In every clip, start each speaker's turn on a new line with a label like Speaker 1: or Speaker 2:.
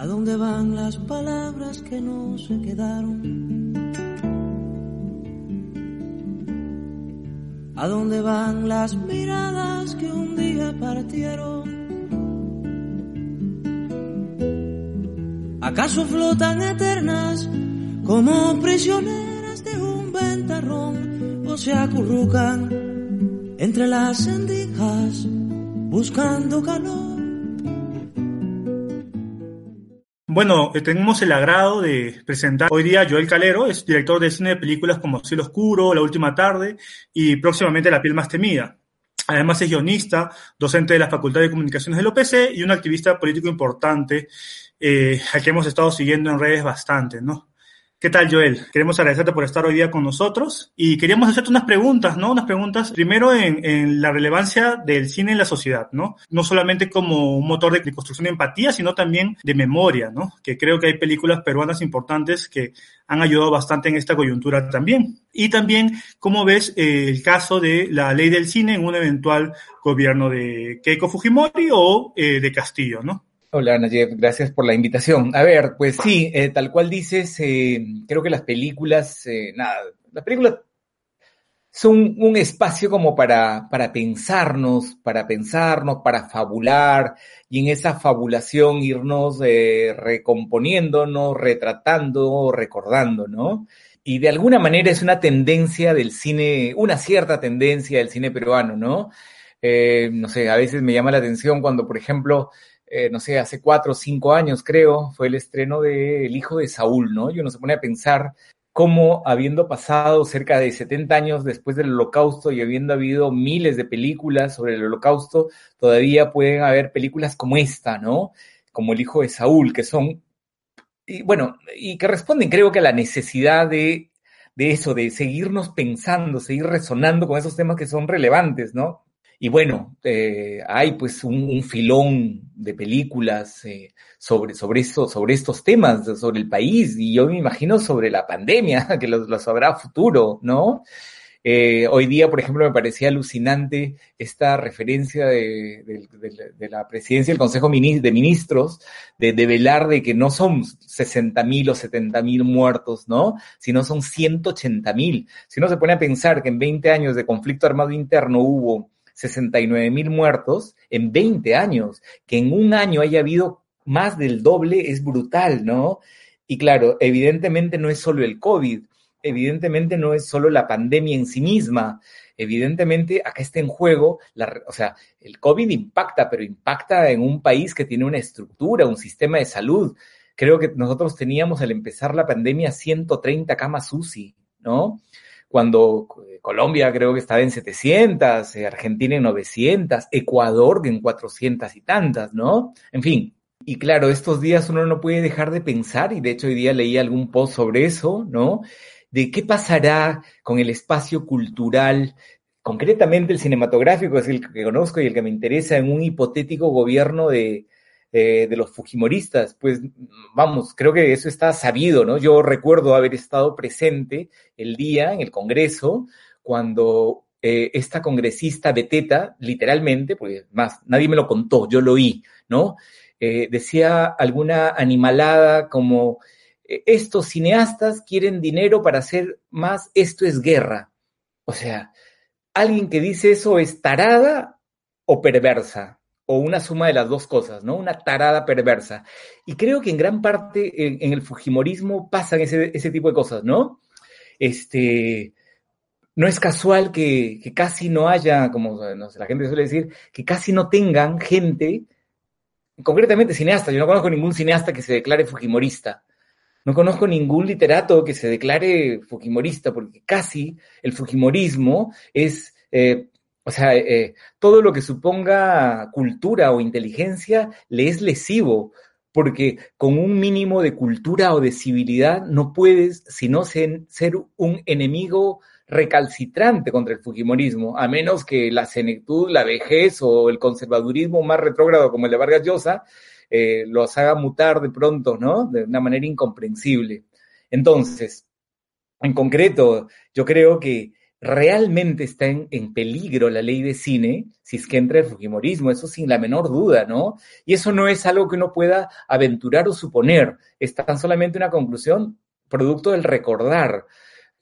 Speaker 1: ¿A dónde van las palabras que no se quedaron? ¿A dónde van las miradas que un día partieron? ¿Acaso flotan eternas como prisioneras de un ventarrón o se acurrucan entre las sendijas buscando calor?
Speaker 2: Bueno, eh, tenemos el agrado de presentar hoy día a Joel Calero, es director de cine de películas como Cielo Oscuro, La Última Tarde y próximamente La Piel Más Temida. Además es guionista, docente de la Facultad de Comunicaciones del OPC y un activista político importante eh, al que hemos estado siguiendo en redes bastante, ¿no? ¿Qué tal, Joel? Queremos agradecerte por estar hoy día con nosotros y queríamos hacerte unas preguntas, ¿no? Unas preguntas primero en, la relevancia del cine en la sociedad, ¿no? No solamente como un motor de, construcción de empatía, sino también de memoria, ¿no? Que creo que hay películas peruanas importantes que han ayudado bastante en esta coyuntura también. Y también, ¿cómo ves eh, el caso de la ley del cine en un eventual gobierno de Keiko Fujimori o eh, de Castillo, ¿no?
Speaker 3: Hola, Nayef, gracias por la invitación. A ver, pues sí, eh, tal cual dices, eh, creo que las películas, eh, nada, las películas son un espacio como para, para pensarnos, para pensarnos, para fabular y en esa fabulación irnos recomponiéndonos, retratando, recordando, ¿no? Y de alguna manera es una tendencia del cine, una cierta tendencia del cine peruano, ¿no? no sé, a veces me llama la atención cuando, por ejemplo, eh, no sé, hace cuatro o cinco años creo, fue el estreno de El hijo de Saúl, ¿no? Y uno se pone a pensar cómo habiendo pasado cerca de 70 años después del holocausto y habiendo habido miles de películas sobre el holocausto, todavía pueden haber películas como esta, ¿no? Como El hijo de Saúl, que son, y bueno, y que responden creo que a la necesidad de, de eso, de seguirnos pensando, seguir resonando con esos temas que son relevantes, ¿no? Y bueno, eh, hay pues un, filón de películas eh, sobre, sobre, eso, sobre estos temas, sobre el país, y yo me imagino sobre la pandemia, que los, los habrá futuro, ¿no? Eh, hoy día, por ejemplo, me parecía alucinante esta referencia de, la presidencia del Consejo de Ministros de, velar de que no son 60 mil o 70 mil muertos, ¿no? Sino son 180 mil. Si uno se pone a pensar que en 20 años de conflicto armado interno hubo 69 mil muertos en 20 años. Que en un año haya habido más del doble es brutal, ¿no? Y claro, evidentemente no es solo el COVID, evidentemente no es solo la pandemia en sí misma, evidentemente acá está en juego, la, o sea, el COVID impacta, pero impacta en un país que tiene una estructura, un sistema de salud. Creo que nosotros teníamos al empezar la pandemia 130 camas UCI, ¿no? Cuando eh, Colombia creo que estaba en 700, eh, Argentina en 900, Ecuador en 400 y tantas, ¿no? En fin. Y claro, estos días uno no puede dejar de pensar, y de hecho hoy día leí algún post sobre eso, ¿no? De qué pasará con el espacio cultural, concretamente el cinematográfico, es el que conozco y el que me interesa en un hipotético gobierno de, eh, de los Fujimoristas, pues vamos, creo que eso está sabido, ¿no? Yo recuerdo haber estado presente el día en el Congreso cuando eh, esta congresista Beteta, literalmente, porque más, nadie me lo contó, yo lo oí, ¿no? Eh, decía alguna animalada como, estos cineastas quieren dinero para hacer más, esto es guerra. O sea, alguien que dice eso es tarada o perversa o una suma de las dos cosas, ¿no? Una tarada perversa. Y creo que en gran parte en, el Fujimorismo pasan ese, ese, tipo de cosas, ¿no? Este, no es casual que, casi no haya, como la gente suele decir, que casi no tengan gente, concretamente cineastas. Yo no conozco ningún cineasta que se declare Fujimorista. No conozco ningún literato que se declare Fujimorista, porque casi el Fujimorismo es eh, o sea, eh, todo lo que suponga cultura o inteligencia le es lesivo, porque con un mínimo de cultura o de civilidad no puedes sino ser un enemigo recalcitrante contra el Fujimorismo, a menos que la senectud, la vejez o el conservadurismo más retrógrado como el de Vargas Llosa eh, los haga mutar de pronto, ¿no? De una manera incomprensible. Entonces, en concreto, yo creo que realmente está en, en, peligro la ley de cine si es que entra el Fujimorismo, eso sin la menor duda, ¿no? Y eso no es algo que uno pueda aventurar o suponer, es tan solamente una conclusión producto del recordar.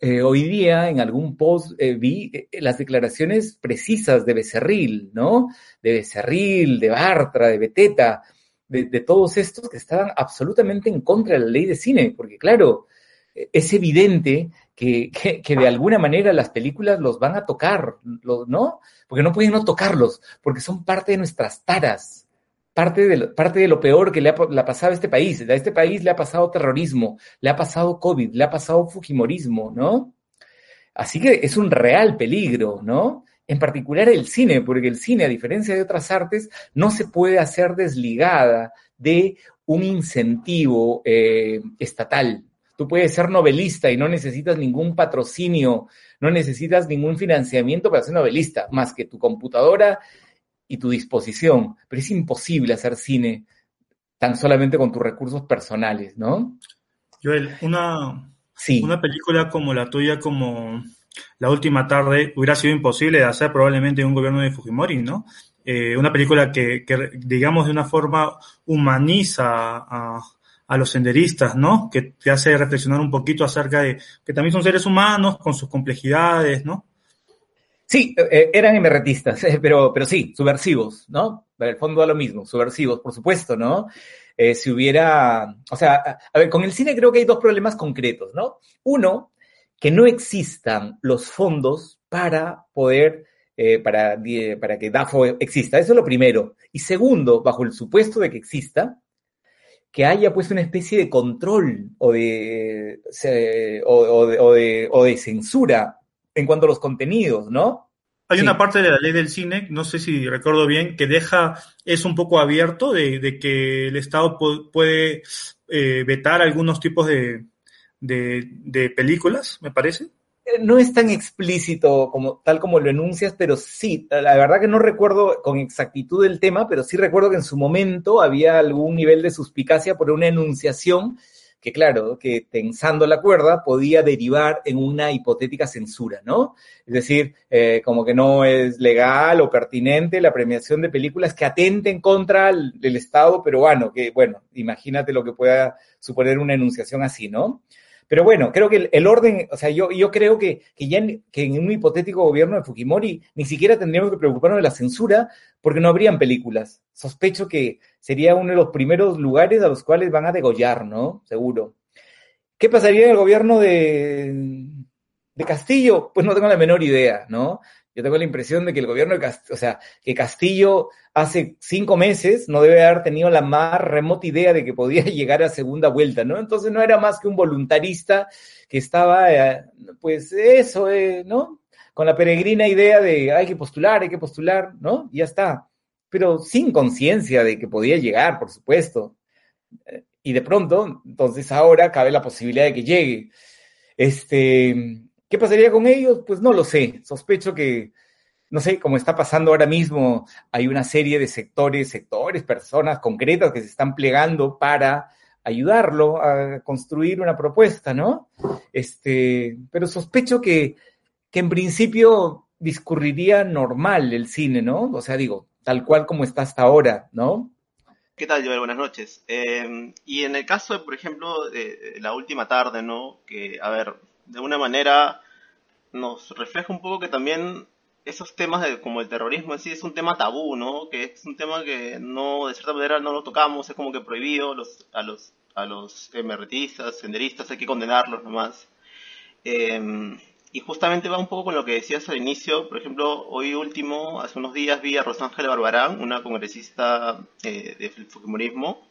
Speaker 3: Eh, hoy día en algún post eh, vi eh, las declaraciones precisas de Becerril, ¿no? De Becerril, de Bartra, de Beteta, de, de todos estos que estaban absolutamente en contra de la ley de cine, porque claro, es evidente que, que, que, de alguna manera las películas los van a tocar, ¿no? Porque no pueden no tocarlos, porque son parte de nuestras taras, parte de lo, parte de lo peor que le ha, pasado a este país. A este país le ha pasado terrorismo, le ha pasado COVID, le ha pasado Fujimorismo, ¿no? Así que es un real peligro, ¿no? En particular el cine, porque el cine, a diferencia de otras artes, no se puede hacer desligada de un incentivo eh, estatal, Tú puedes ser novelista y no necesitas ningún patrocinio, no necesitas ningún financiamiento para ser novelista, más que tu computadora y tu disposición. Pero es imposible hacer cine tan solamente con tus recursos personales, ¿no?
Speaker 2: Joel, una, sí. una película como la tuya, como La Última Tarde, hubiera sido imposible de hacer probablemente en un gobierno de Fujimori, ¿no? Eh, una película que, que, digamos, de una forma humaniza a, a los senderistas, ¿no? Que te hace reflexionar un poquito acerca de que también son seres humanos con sus complejidades, ¿no?
Speaker 3: Sí, eh, eran emerretistas, pero, pero sí, subversivos, ¿no? Para el fondo a lo mismo, subversivos, por supuesto, ¿no? Eh, si hubiera, o sea, a ver, con el cine creo que hay dos problemas concretos, ¿no? Uno, que no existan los fondos para poder, eh, para, para que DAFO exista, eso es lo primero. Y segundo, bajo el supuesto de que exista, que haya pues una especie de control o de, o, o, de, o, de, o de, censura en cuanto a los contenidos, ¿no?
Speaker 2: Hay sí. una parte de la ley del cine, no sé si recuerdo bien, que deja, es un poco abierto de, de que el Estado puede eh, vetar algunos tipos de, de, de películas, me parece
Speaker 3: no es tan explícito como tal como lo enuncias, pero sí, la verdad que no recuerdo con exactitud el tema, pero sí recuerdo que en su momento había algún nivel de suspicacia por una enunciación que claro, que tensando la cuerda podía derivar en una hipotética censura, ¿no? Es decir, eh, como que no es legal o pertinente la premiación de películas que atenten contra el, el Estado peruano, que bueno, imagínate lo que pueda suponer una enunciación así, ¿no? Pero bueno, creo que el, orden, o sea, yo, yo creo que, que ya en, que en un hipotético gobierno de Fujimori ni siquiera tendríamos que preocuparnos de la censura porque no habrían películas. Sospecho que sería uno de los primeros lugares a los cuales van a degollar, ¿no? Seguro. ¿Qué pasaría en el gobierno de, de Castillo? Pues no tengo la menor idea, ¿no? Yo tengo la impresión de que el gobierno de Castillo, o sea, que Castillo hace cinco meses no debe haber tenido la más remota idea de que podía llegar a segunda vuelta, ¿no? Entonces no era más que un voluntarista que estaba, eh, pues eso, eh, ¿no? Con la peregrina idea de hay que postular, hay que postular, ¿no? Ya está. Pero sin conciencia de que podía llegar, por supuesto. Y de pronto, entonces ahora cabe la posibilidad de que llegue. Este, ¿Qué pasaría con ellos? Pues no lo sé. Sospecho que, no sé, como está pasando ahora mismo, hay una serie de sectores, sectores, personas concretas que se están plegando para ayudarlo a construir una propuesta, ¿no? Este, pero sospecho que, que en principio discurriría normal el cine, ¿no? O sea, digo, tal cual como está hasta ahora, ¿no?
Speaker 4: ¿Qué tal, Joel? Buenas noches. Eh, y en el caso, por ejemplo, de, de la última tarde, ¿no? Que, a ver, de una manera nos refleja un poco que también esos temas de, como el terrorismo en es un tema tabú, ¿no? Que es un tema que no, de cierta manera no lo tocamos, es como que prohibido los, a los a los emertistas, senderistas, hay que condenarlos nomás. Eh, y justamente va un poco con lo que decías al inicio, por ejemplo, hoy último, hace unos días vi a Rosángela Barbarán, una congresista eh, de fujimorismo,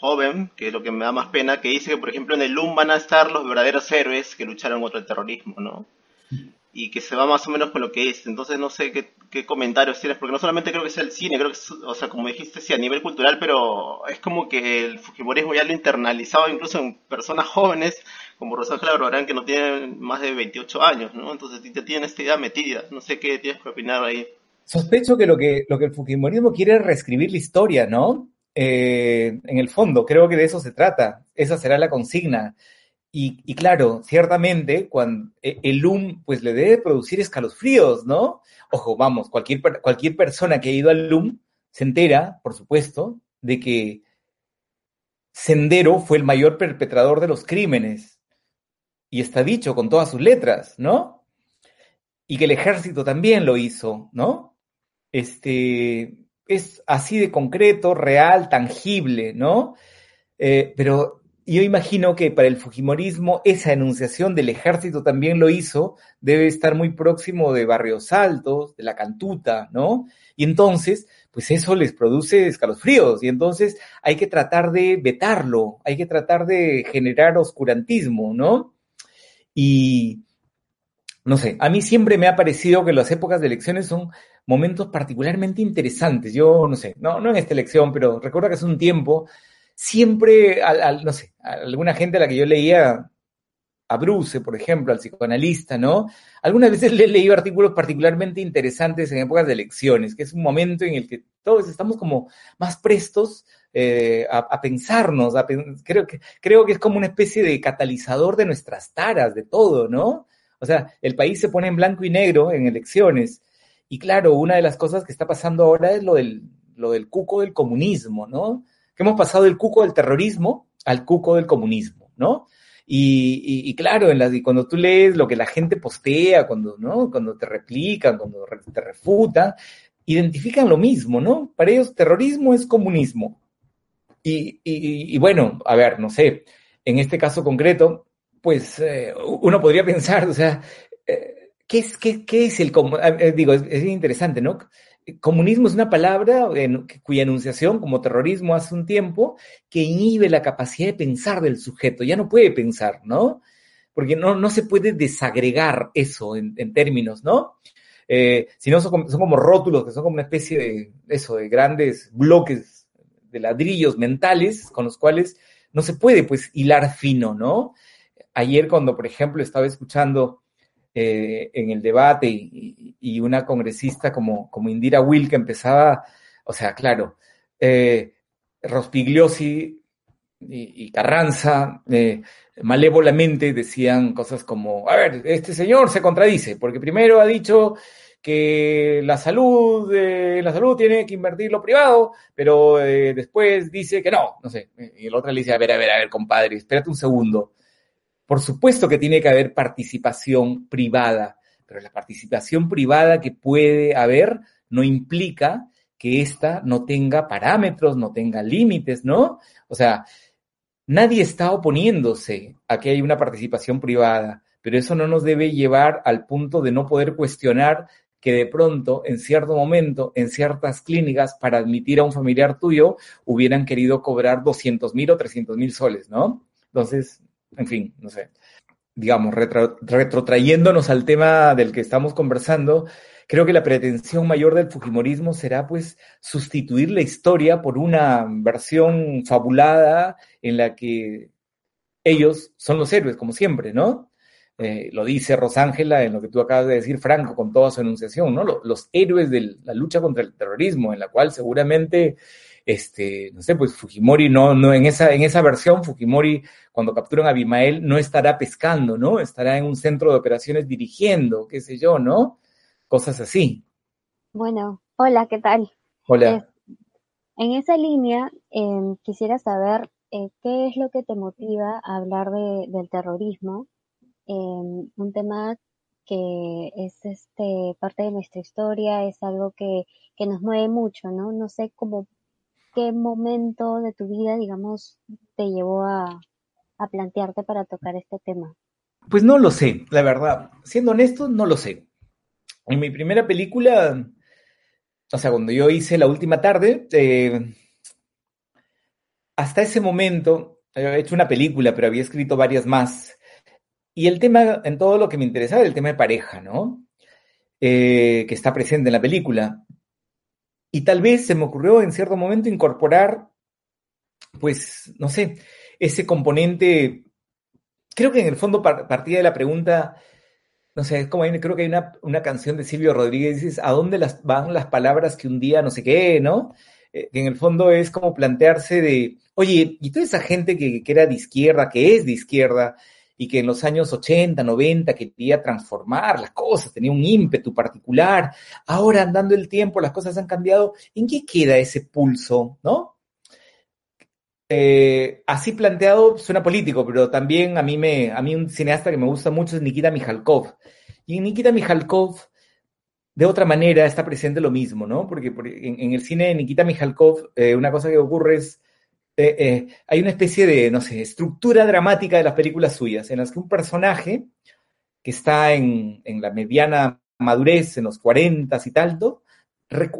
Speaker 4: joven, que es lo que me da más pena, que dice que, por ejemplo, en el LUM van a estar los verdaderos héroes que lucharon contra el terrorismo, ¿no? Y que se va más o menos con lo que es. Entonces, no sé qué, qué comentarios tienes, porque no solamente creo que sea el cine, creo que, es, o sea, como dijiste, sí, a nivel cultural, pero es como que el fujimorismo ya lo internalizado incluso en personas jóvenes, como Rosángela Barbarán, que no tienen más de 28 años, ¿no? Entonces, ya tienen esta idea metida. No sé qué tienes que opinar ahí.
Speaker 3: Sospecho que lo que, lo que el fujimorismo quiere es reescribir la historia, ¿no? Eh, en el fondo, creo que de eso se trata. Esa será la consigna. y, claro, ciertamente, cuando e, el LUM, pues le debe producir escalofríos, ¿no? Ojo, vamos, cualquier, cualquier persona que ha ido al LUM se entera, por supuesto, de que Sendero fue el mayor perpetrador de los crímenes. Y está dicho con todas sus letras, ¿no? Y que el ejército también lo hizo, ¿no? Este, es así de concreto, real, tangible, ¿no? Eh, pero yo imagino que para el Fujimorismo esa enunciación del ejército también lo hizo, debe estar muy próximo de Barrios Altos, de la Cantuta, ¿no? Y entonces, pues eso les produce escalofríos y entonces hay que tratar de vetarlo, hay que tratar de generar oscurantismo, ¿no? Y no sé, a mí siempre me ha parecido que las épocas de elecciones son momentos particularmente interesantes. Yo no sé, no, no en esta elección, pero recuerdo que hace un tiempo siempre, al, no sé, alguna gente a la que yo leía, a Bruce, por ejemplo, al psicoanalista, ¿no? Algunas veces le he leído artículos particularmente interesantes en épocas de elecciones, que es un momento en el que todos estamos como más prestos eh, a, pensarnos, creo, que, creo que es como una especie de catalizador de nuestras taras, de todo, ¿no? O sea, el país se pone en blanco y negro en elecciones. Y claro, una de las cosas que está pasando ahora es lo del, lo del cuco del comunismo, ¿no? hemos pasado del cuco del terrorismo al cuco del comunismo, ¿no? Y, claro, en la, cuando tú lees lo que la gente postea, cuando, ¿no? cuando te replican, cuando te refutan, identifican lo mismo, ¿no? Para ellos terrorismo es comunismo. Y, bueno, a ver, no sé, en este caso concreto, pues eh, uno podría pensar, o sea, eh, ¿qué, es, qué, es el comunismo? Eh, digo, es, es, interesante, ¿no? comunismo es una palabra cuya enunciación, como terrorismo hace un tiempo, que inhibe la capacidad de pensar del sujeto, ya no puede pensar, ¿no? Porque no, no se puede desagregar eso en, términos, ¿no? Sino son, son, como rótulos, que son como una especie de, eso, de grandes bloques de ladrillos mentales con los cuales no se puede, pues, hilar fino, ¿no? Ayer cuando, por ejemplo, estaba escuchando eh, en el debate y, una congresista como, como Indira Will que empezaba, o sea, claro, eh, Rospigliosi y, Carranza eh, malévolamente decían cosas como, a ver, este señor se contradice, porque primero ha dicho que la salud, la salud tiene que invertir lo privado, pero después dice que no, no sé, y el otro le dice, a ver, a ver, a ver, compadre, espérate un segundo, por supuesto que tiene que haber participación privada, pero la participación privada que puede haber no implica que ésta no tenga parámetros, no tenga límites, ¿no? O sea, nadie está oponiéndose a que haya una participación privada, pero eso no nos debe llevar al punto de no poder cuestionar que de pronto, en cierto momento, en ciertas clínicas, para admitir a un familiar tuyo, hubieran querido cobrar 200 mil o 300 mil soles, ¿no? Entonces, en fin, no sé, digamos, retrotrayéndonos al tema del que estamos conversando, creo que la pretensión mayor del Fujimorismo será pues sustituir la historia por una versión fabulada en la que ellos son los héroes, como siempre, ¿no? Eh, lo dice Rosángela en lo que tú acabas de decir, Franco, con toda su enunciación, ¿no? Los héroes de la lucha contra el terrorismo, en la cual seguramente este, no sé, pues Fujimori no, no, en esa, en esa versión, Fujimori, cuando capturan a Abimael, no estará pescando, ¿no? Estará en un centro de operaciones dirigiendo, qué sé yo, ¿no? Cosas así.
Speaker 5: Bueno, hola, ¿qué tal?
Speaker 3: Hola.
Speaker 5: en esa línea, em, quisiera saber eh, qué es lo que te motiva a hablar de, del terrorismo, em, un tema que es este parte de nuestra historia, es algo que, que nos mueve mucho, ¿no? No sé cómo qué momento de tu vida, digamos, te llevó a, plantearte para tocar este tema?
Speaker 3: Pues no lo sé, la verdad. Siendo honesto, no lo sé. En mi primera película, o sea, cuando yo hice La Última Tarde, eh, hasta ese momento, había hecho una película, pero había escrito varias más. Y el tema, en todo lo que me interesaba, el tema de pareja, ¿no? Eh, que está presente en la película. Y tal vez se me ocurrió en cierto momento incorporar, pues, no sé, ese componente, creo que en el fondo partía de la pregunta, no sé, es como creo que hay una, canción de Silvio Rodríguez, dices, ¿a dónde las, van las palabras que un día no sé qué, no? Eh, que en el fondo es como plantearse de, oye, y toda esa gente que, que era de izquierda, que es de izquierda, y que en los años 80, 90 quería transformar las cosas, tenía un ímpetu particular. Ahora, andando el tiempo, las cosas han cambiado. ¿En qué queda ese pulso, no? Eh, así planteado suena político, pero también a mí, me, a mí un cineasta que me gusta mucho es Nikita Mikhalkov. Y en Nikita Mikhalkov, de otra manera, está presente lo mismo, ¿no? Porque en, el cine de Nikita Mikhalkov, eh, una cosa que ocurre es, eh, hay una especie de, no sé, estructura dramática de las películas suyas, en las que un personaje que está en, la mediana madurez, en los 40 y tal,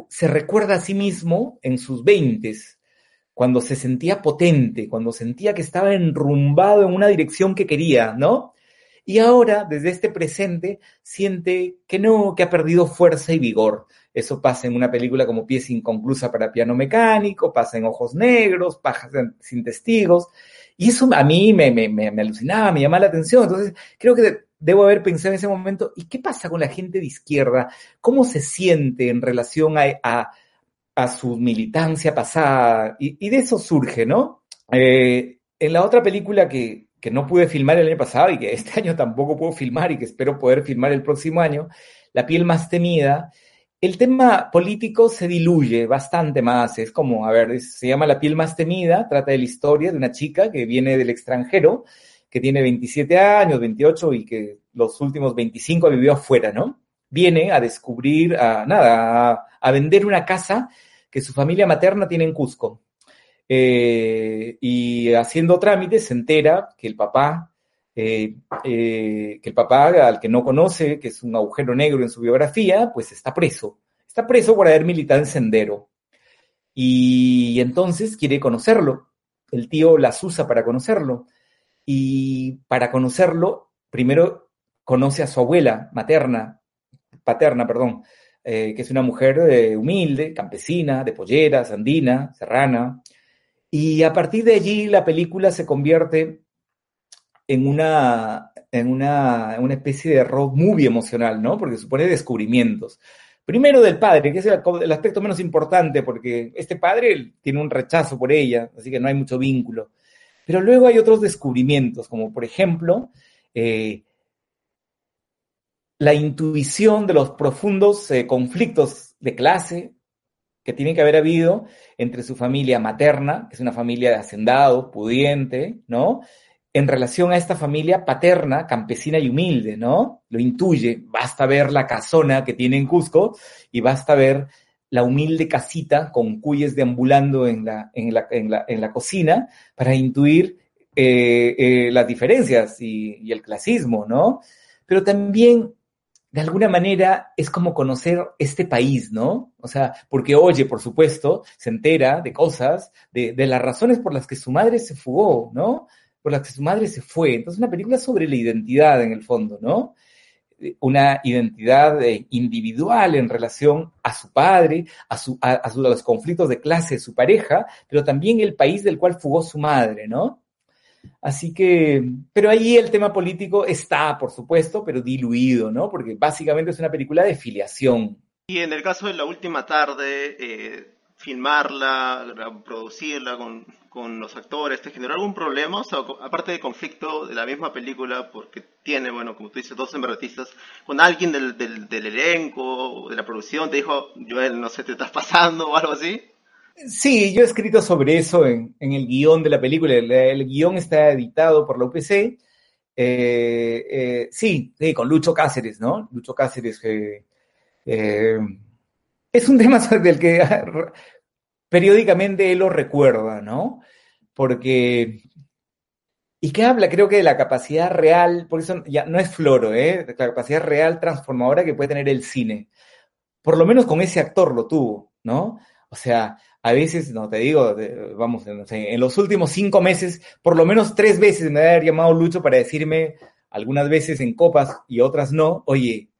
Speaker 3: se recuerda a sí mismo en sus 20 cuando se sentía potente, cuando sentía que estaba enrumbado en una dirección que quería, ¿no? Y ahora, desde este presente, siente que no, que ha perdido fuerza y vigor. Eso pasa en una película como Pieza Inconclusa para Piano Mecánico, pasa en Ojos Negros, Pajas sin Testigos. Y eso a mí me, me, me, alucinaba, me llamaba la atención. Entonces, creo que debo haber pensado en ese momento, ¿y qué pasa con la gente de izquierda? ¿Cómo se siente en relación a a su militancia pasada, y, de eso surge, ¿no? Eh, en la otra película que, que, no pude filmar el año pasado y que este año tampoco puedo filmar y que espero poder filmar el próximo año, La piel más temida, el tema político se diluye bastante más, es como, a ver, se llama La piel más temida, trata de la historia de una chica que viene del extranjero, que tiene 27 años, 28 y que los últimos 25 vivió afuera, ¿no? Viene a descubrir, a nada, a vender una casa que su familia materna tiene en Cusco. Eh, y haciendo trámites se entera que el papá, eh, que el papá al que no conoce, que es un agujero negro en su biografía, pues está preso. Está preso por haber militado en Sendero. Y entonces quiere conocerlo. El tío las usa para conocerlo. Y para conocerlo, primero conoce a su abuela materna, paterna, perdón, eh, que es una mujer eh, humilde, campesina, de polleras, andina, serrana. Y a partir de allí la película se convierte en una, en una, una especie de rock movie emocional, ¿no? Porque supone descubrimientos. Primero del padre, que es el, aspecto menos importante, porque este padre tiene un rechazo por ella, así que no hay mucho vínculo. Pero luego hay otros descubrimientos, como por ejemplo, eh, la intuición de los profundos eh, conflictos de clase que tiene que haber habido entre su familia materna, que es una familia de hacendados, pudiente, ¿no? En relación a esta familia paterna, campesina y humilde, ¿no? Lo intuye, basta ver la casona que tiene en Cusco y basta ver la humilde casita con cuyes deambulando en la, en la, en la, cocina para intuir eh, eh, las diferencias y, el clasismo, ¿no? Pero también de alguna manera es como conocer este país, ¿no? O sea, porque oye, por supuesto, se entera de cosas, de, las razones por las que su madre se fugó, ¿no? Por las que su madre se fue. Entonces, una película sobre la identidad en el fondo, ¿no? Una identidad eh, individual en relación a su padre, a, su, a, a, su, a los conflictos de clase de su pareja, pero también el país del cual fugó su madre, ¿no? Así que, pero ahí el tema político está, por supuesto, pero diluido, ¿no? Porque básicamente es una película de filiación.
Speaker 4: Y en el caso de la última tarde, eh, filmarla, producirla con, con, los actores, ¿te generó algún problema? O sea, aparte de conflicto de la misma película, porque tiene, bueno, como tú dices, dos embaratistas, con alguien del, del, del elenco, de la producción, te dijo, Joel, no sé, te estás pasando o algo así.
Speaker 3: Sí, yo he escrito sobre eso en, el guion de la película. El, guion está editado por la UPC. Eh, eh, sí, con Lucho Cáceres, ¿no? Lucho Cáceres, eh, es un tema del que periódicamente él lo recuerda, ¿no? Porque, ¿y qué habla? Creo que de la capacidad real, por eso ya no es floro, ¿eh? La capacidad real transformadora que puede tener el cine. Por lo menos con ese actor lo tuvo, ¿no? O sea, a veces, no te digo, vamos, en los últimos cinco meses, por lo menos tres veces me ha llamado Lucho para decirme, algunas veces en copas y otras no, oye,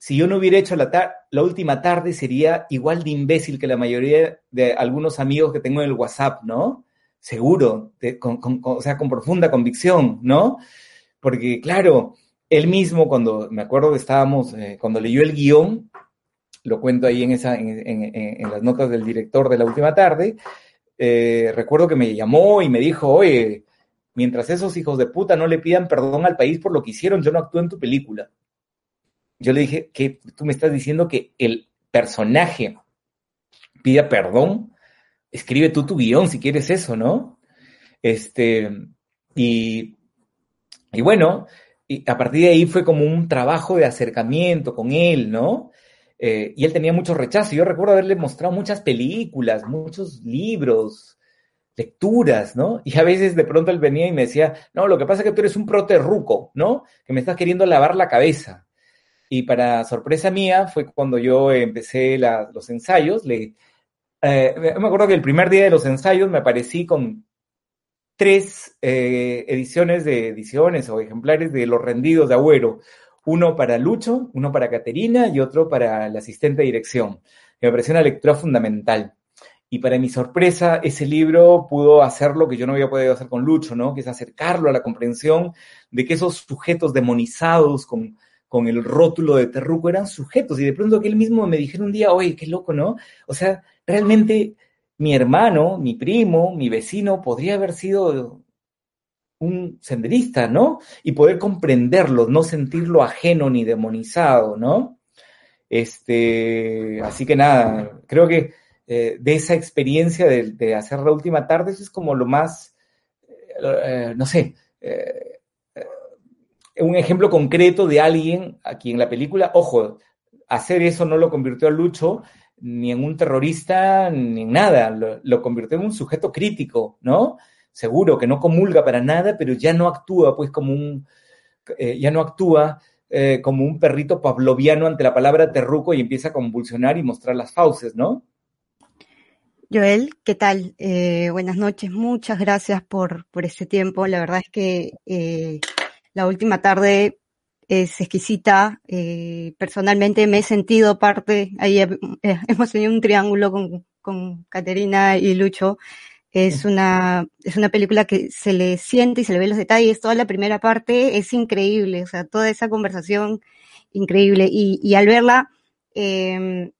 Speaker 3: si yo no hubiera hecho la, la última tarde sería igual de imbécil que la mayoría de algunos amigos que tengo en el WhatsApp, ¿no? Seguro, con, o sea, con profunda convicción, ¿no? Porque, claro, él mismo, cuando me acuerdo que estábamos, eh, cuando leyó el guion, lo cuento ahí en, esa, en, las notas del director de la última tarde, eh, recuerdo que me llamó y me dijo, oye, mientras esos hijos de puta no le pidan perdón al país por lo que hicieron, yo no actúo en tu película. Yo le dije que tú me estás diciendo que el personaje pida perdón, escribe tú tu guion si quieres eso, ¿no? Este, y, y bueno, y a partir de ahí fue como un trabajo de acercamiento con él, ¿no? Eh, y él tenía mucho rechazo. Yo recuerdo haberle mostrado muchas películas, muchos libros, lecturas, ¿no? Y a veces de pronto él venía y me decía, no, lo que pasa es que tú eres un proterruco, ¿no? Que me estás queriendo lavar la cabeza. Y para sorpresa mía fue cuando yo empecé los ensayos. Le, eh, me acuerdo que el primer día de los ensayos me aparecí con tres eh, ediciones de ediciones o ejemplares de Los Rendidos de Agüero. Uno para Lucho, uno para Caterina y otro para el asistente de dirección. Me pareció una lectura fundamental. Y para mi sorpresa, ese libro pudo hacer lo que yo no había podido hacer con Lucho, ¿no? Que es acercarlo a la comprensión de que esos sujetos demonizados con, con el rótulo de terruco eran sujetos. Y de pronto que él mismo me dijera un día, oye, qué loco, ¿no? O sea, realmente mi hermano, mi primo, mi vecino podría haber sido un senderista, ¿no? Y poder comprenderlo, no sentirlo ajeno ni demonizado, ¿no? Este, así que nada, creo que eh, de esa experiencia de, hacer la última tarde, eso es como lo más, eh, no sé, eh, un ejemplo concreto de alguien aquí en la película, ojo, hacer eso no lo convirtió a Lucho ni en un terrorista, ni en nada, lo, convirtió en un sujeto crítico, ¿no? Seguro que no comulga para nada, pero ya no actúa pues como un, eh, ya no actúa eh, como un perrito pavloviano ante la palabra terruco y empieza a convulsionar y mostrar las fauces, ¿no?
Speaker 6: Joel, ¿qué tal? Eh, buenas noches, muchas gracias por, por este tiempo. La verdad es que la última tarde es exquisita. Eh, personalmente me he sentido parte, ahí eh, hemos tenido un triángulo con, con Caterina y Lucho. Es una, es una película que se le siente y se le ve los detalles. Toda la primera parte es increíble, o sea, toda esa conversación increíble. Y, y al verla, eh,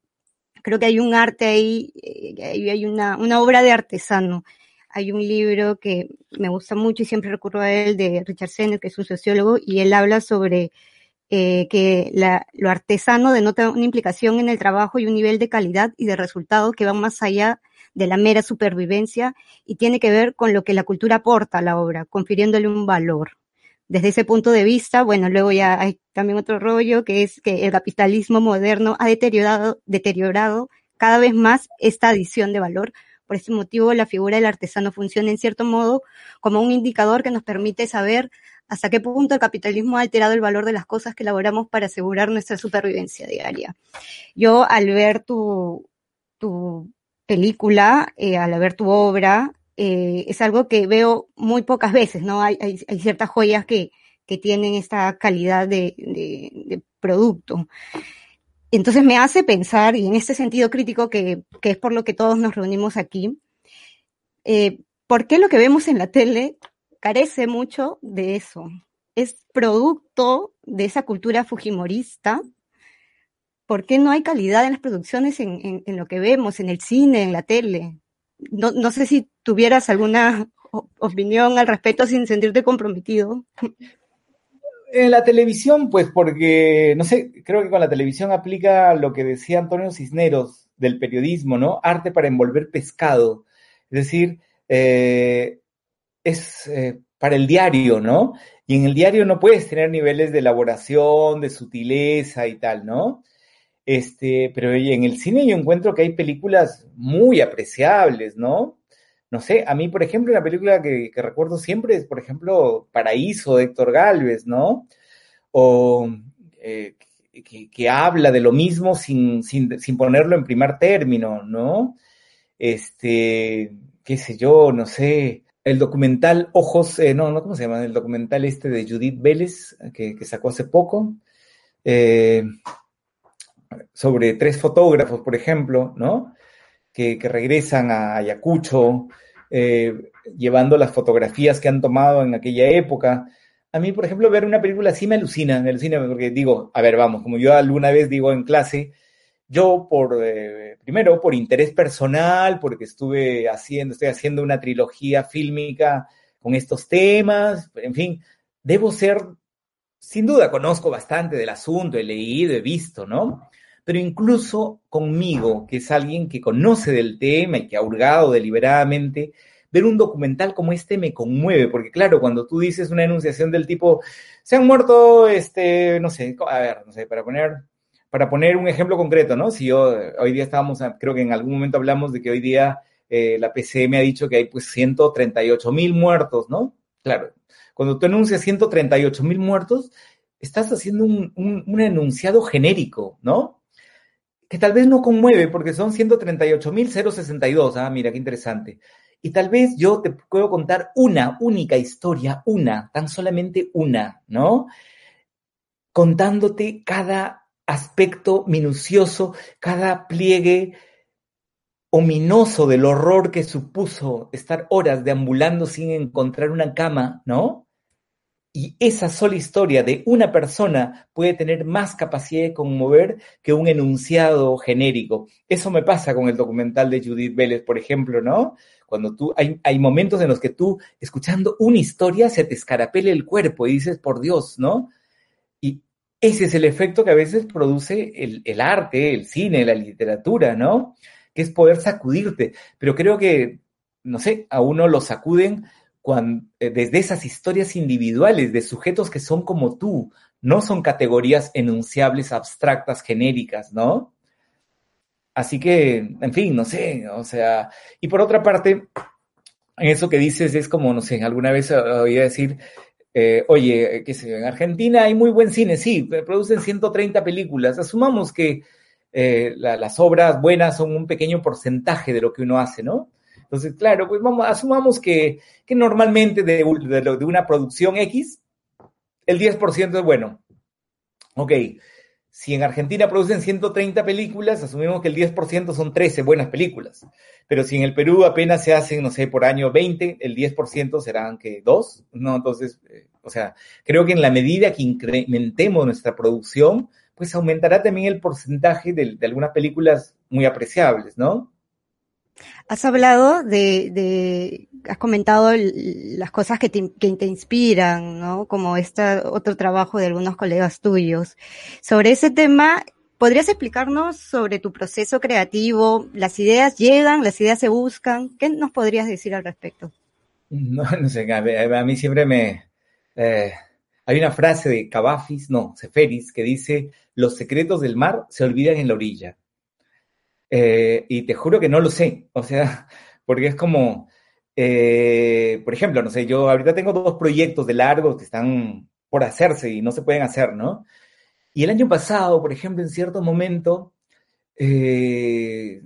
Speaker 6: creo que hay un arte ahí, eh, hay una, una obra de artesano hay un libro que me gusta mucho y siempre recurro a él de Richard Sennett, que es un sociólogo, y él habla sobre eh, que lo artesano denota una implicación en el trabajo y un nivel de calidad y de resultado que van más allá de la mera supervivencia y tiene que ver con lo que la cultura aporta a la obra, confiriéndole un valor. Desde ese punto de vista, bueno, luego ya hay también otro rollo que es que el capitalismo moderno ha deteriorado, deteriorado cada vez más esta adición de valor, por ese motivo, la figura del artesano funciona en cierto modo como un indicador que nos permite saber hasta qué punto el capitalismo ha alterado el valor de las cosas que elaboramos para asegurar nuestra supervivencia diaria. Yo al ver tu, tu película, eh, al ver tu obra, eh, es algo que veo muy pocas veces, ¿no? Hay, hay, ciertas joyas que, que tienen esta calidad de, de producto. Entonces me hace pensar, y en este sentido crítico que, es por lo que todos nos reunimos aquí, eh, ¿por qué lo que vemos en la tele carece mucho de eso? Es producto de esa cultura fujimorista. ¿Por qué no hay calidad en las producciones, en, lo que vemos, en el cine, en la tele? No sé si tuvieras alguna opinión al respecto sin sentirte comprometido.
Speaker 3: En la televisión, pues porque, no sé, creo que con la televisión aplica lo que decía Antonio Cisneros del periodismo, ¿no? Arte para envolver pescado. Es decir, eh, es eh, para el diario, ¿no? Y en el diario no puedes tener niveles de elaboración, de sutileza y tal, ¿no? Este, pero en el cine yo encuentro que hay películas muy apreciables, ¿no? No sé, a mí, por ejemplo, una película que, recuerdo siempre es, por ejemplo, Paraíso de Héctor Galvez, ¿no? O eh, que, habla de lo mismo sin, sin, sin, ponerlo en primer término, ¿no? Este, qué sé yo, no sé, el documental Ojos, eh, no, no, ¿cómo se llama? El documental este de Judith Vélez, que, que sacó hace poco, eh, sobre tres fotógrafos, por ejemplo, ¿no? Que, regresan a Ayacucho, eh, llevando las fotografías que han tomado en aquella época. A mí, por ejemplo, ver una película así me alucina, me alucina, porque digo, a ver, vamos, como yo alguna vez digo en clase, yo por, eh, primero, por interés personal, porque estuve haciendo, estoy haciendo una trilogía fílmica con estos temas, en fin, debo ser, sin duda conozco bastante del asunto, he leído, he visto, ¿no? Pero incluso conmigo, que es alguien que conoce del tema y que ha hurgado deliberadamente, ver un documental como este me conmueve, porque claro, cuando tú dices una enunciación del tipo, se han muerto, este, no sé, a ver, no sé, para poner, para poner un ejemplo concreto, ¿no? Si yo, hoy día estábamos, creo que en algún momento hablamos de que hoy día eh, la PCM ha dicho que hay pues 138 mil muertos, ¿no? Claro, cuando tú enuncias 138 mil muertos, estás haciendo un, un, enunciado genérico, ¿no? Que tal vez no conmueve porque son 138 mil 062, ah, mira, qué interesante. Y tal vez yo te puedo contar una única historia, una, tan solamente una, ¿no? Contándote cada aspecto minucioso, cada pliegue ominoso del horror que supuso estar horas deambulando sin encontrar una cama, ¿no? Y esa sola historia de una persona puede tener más capacidad de conmover que un enunciado genérico. Eso me pasa con el documental de Judith Vélez, por ejemplo, ¿no? Cuando tú, hay, hay momentos en los que tú, escuchando una historia, se te escarapele el cuerpo y dices, por Dios, ¿no? Y ese es el efecto que a veces produce el, el arte, el cine, la literatura, ¿no? Que es poder sacudirte. Pero creo que, no sé, a uno lo sacuden eh, desde esas historias individuales de sujetos que son como tú, no son categorías enunciables, abstractas, genéricas, ¿no? Así que, en fin, no sé, o sea, y por otra parte, eso que dices es como, no sé, alguna vez oí decir, eh, oye, qué sé en Argentina hay muy buen cine, sí, producen 130 películas, asumamos que eh, las obras buenas son un pequeño porcentaje de lo que uno hace, ¿no? Entonces, claro, pues vamos, asumamos que, que normalmente de, de, de una producción X, el 10% es bueno. Ok, si en Argentina producen 130 películas, asumimos que el 10% son 13 buenas películas. Pero si en el Perú apenas se hacen, no sé, por año 20, el 10% serán que dos, ¿no? Entonces, eh, o sea, creo que en la medida que incrementemos nuestra producción, pues aumentará también el porcentaje de, de algunas películas muy apreciables, ¿no?
Speaker 6: Has hablado de, de has comentado las cosas que te, inspiran, ¿no? Como este otro trabajo de algunos colegas tuyos. Sobre ese tema, ¿podrías explicarnos sobre tu proceso creativo? ¿Las ideas llegan? ¿Las ideas se buscan? ¿Qué nos podrías decir al respecto?
Speaker 3: No, no sé, a, mí siempre me... Eh, hay una frase de Cavafis, no, Seferis, que dice, los secretos del mar se olvidan en la orilla. Eh, y te juro que no lo sé, o sea, porque es como, eh, por ejemplo, no sé, yo ahorita tengo dos proyectos de largo que están por hacerse y no se pueden hacer, ¿no? Y el año pasado, por ejemplo, en cierto momento, eh,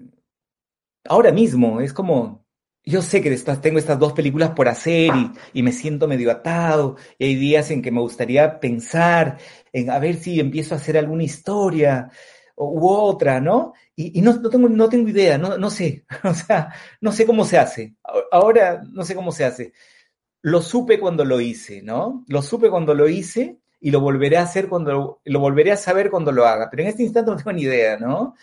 Speaker 3: ahora mismo, es como, yo sé que tengo estas dos películas por hacer y, y, me siento medio atado, y hay días en que me gustaría pensar en a ver si empiezo a hacer alguna historia, u otra, ¿no? Y, no, tengo, no tengo idea, no, no sé, o sea, no sé cómo se hace. Ahora no sé cómo se hace. Lo supe cuando lo hice, ¿no? Lo supe cuando lo hice y lo volveré a hacer cuando, lo volveré a saber cuando lo haga, pero en este instante no tengo ni idea, ¿no?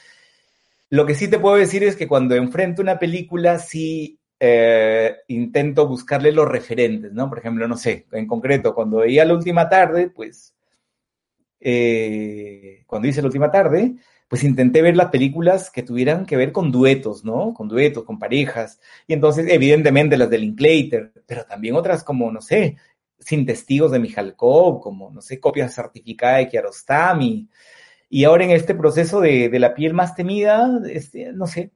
Speaker 3: Lo que sí te puedo decir es que cuando enfrento una película, sí eh, intento buscarle los referentes, ¿no? Por ejemplo, no sé, en concreto, cuando veía la última tarde, pues eh, cuando hice la última tarde, pues intenté ver las películas que tuvieran que ver con duetos, ¿no? Con duetos, con parejas. Y entonces, evidentemente, las de Linklater, pero también otras como, no sé, Sin Testigos de Mijalkov, como, no sé, Copia Certificada de Kiarostami. Y ahora en este proceso de, de la piel más temida, este, no sé,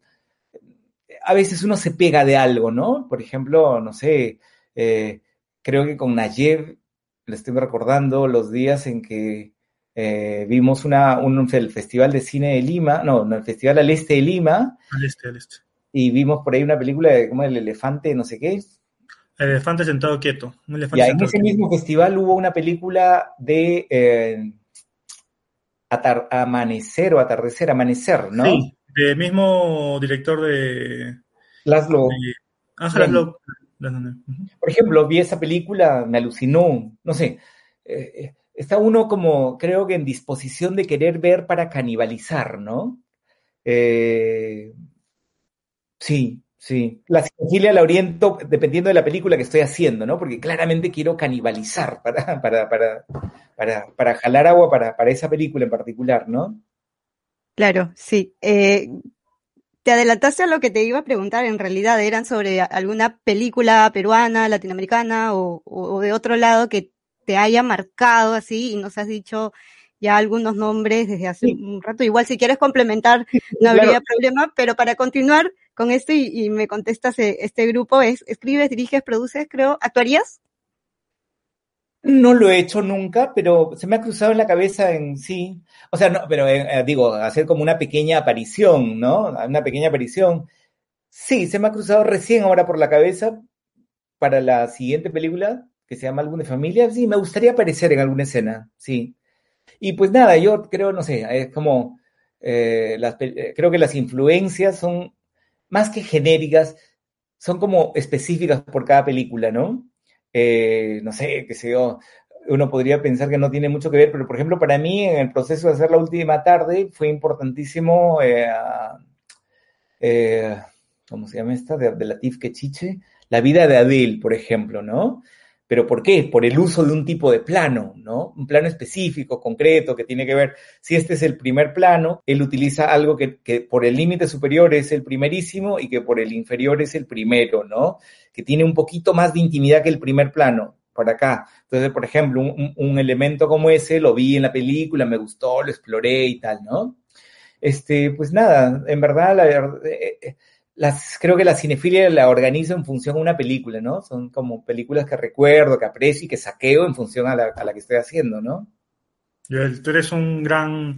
Speaker 3: a veces uno se pega de algo, ¿no? Por ejemplo, no sé, eh, creo que con Nayev le estoy recordando los días en que eh, vimos una, un, el Festival de Cine de Lima, no, no, el Festival al Este de Lima.
Speaker 2: Al Este, al Este.
Speaker 3: Y vimos por ahí una película de como el elefante, no sé qué.
Speaker 2: El elefante sentado quieto. Un elefante
Speaker 3: ya, en ese quieto. mismo festival hubo una película de eh, Amanecer o Atardecer, Amanecer, ¿no? Sí,
Speaker 2: del mismo director de...
Speaker 3: Laszlo.
Speaker 2: Ángel Laszlo.
Speaker 3: Por ejemplo, vi esa película, me alucinó, no sé. Eh está uno como, creo que en disposición de querer ver para canibalizar, ¿no? Eh, sí, Sí, la cinefilia la oriento dependiendo de la película que estoy haciendo, ¿no? Porque claramente quiero canibalizar para, para, para, para, para jalar agua para, para esa película en particular, ¿no?
Speaker 6: Claro, sí. Eh, te adelantaste a lo que te iba a preguntar, en realidad eran sobre alguna película peruana, latinoamericana o, o, de otro lado que te haya marcado así y nos has dicho ya algunos nombres desde hace sí. un rato. Igual si quieres complementar no habría claro. problema, pero para continuar con esto y, y, me contestas eh, este grupo es, escribes, diriges, produces, creo, ¿actuarías?
Speaker 3: No lo he hecho nunca, pero se me ha cruzado en la cabeza en sí. O sea, no, pero eh, digo, hacer como una pequeña aparición, ¿no? Una pequeña aparición. Sí, se me ha cruzado recién ahora por la cabeza para la siguiente película que se llama Álbum de Familia. Sí, me gustaría aparecer en alguna escena, sí. Y pues nada, yo creo, no sé, es como, eh, las, creo que las influencias son más que genéricas, son como específicas por cada película, ¿no? Eh, no sé, qué sé yo, uno podría pensar que no tiene mucho que ver, pero por ejemplo, para mí en el proceso de hacer la última tarde fue importantísimo, eh, eh, ¿cómo se llama esta? De, de Latif Kechiche, la vida de Adele, por ejemplo, ¿no? ¿Pero por qué? Por el uso de un tipo de plano, ¿no? Un plano específico, concreto, que tiene que ver, si este es el primer plano, él utiliza algo que, que por el límite superior es el primerísimo y que por el inferior es el primero, ¿no? Que tiene un poquito más de intimidad que el primer plano, por acá. Entonces, por ejemplo, un, elemento como ese lo vi en la película, me gustó, lo exploré y tal, ¿no? Este, pues nada, en verdad, la verdad, eh, las, creo que la cinefilia la organizo en función a una película, ¿no? Son como películas que recuerdo, que aprecio y que saqueo en función a la, a la que estoy haciendo, ¿no?
Speaker 2: Tú eres un gran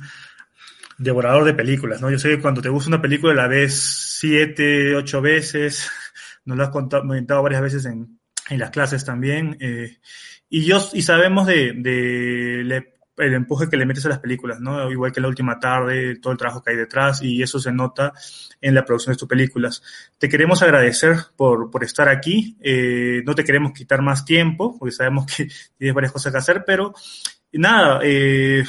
Speaker 2: devorador de películas, ¿no? Yo sé que cuando te gusta una película la ves siete, ocho veces, nos lo has comentado varias veces en, en las clases también, eh, y yo, y sabemos de, de, de el empuje que le metes a las películas, ¿no? Igual que la última tarde, todo el trabajo que hay detrás y eso se nota en la producción de tus películas. Te queremos agradecer por, por estar aquí. Eh, no te queremos quitar más tiempo porque sabemos que tienes varias cosas que hacer, pero nada, eh,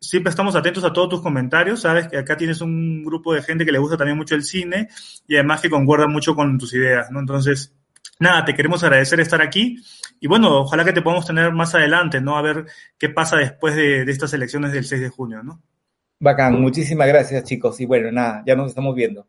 Speaker 2: siempre estamos atentos a todos tus comentarios. Sabes que acá tienes un grupo de gente que le gusta también mucho el cine y además que concuerda mucho con tus ideas, ¿no? Entonces, nada, te queremos agradecer estar aquí y bueno, ojalá que te podamos tener más adelante, ¿no? A ver qué pasa después de, estas elecciones del 6 de junio, ¿no?
Speaker 3: Bacán, muchísimas gracias chicos y bueno, nada, ya nos estamos viendo.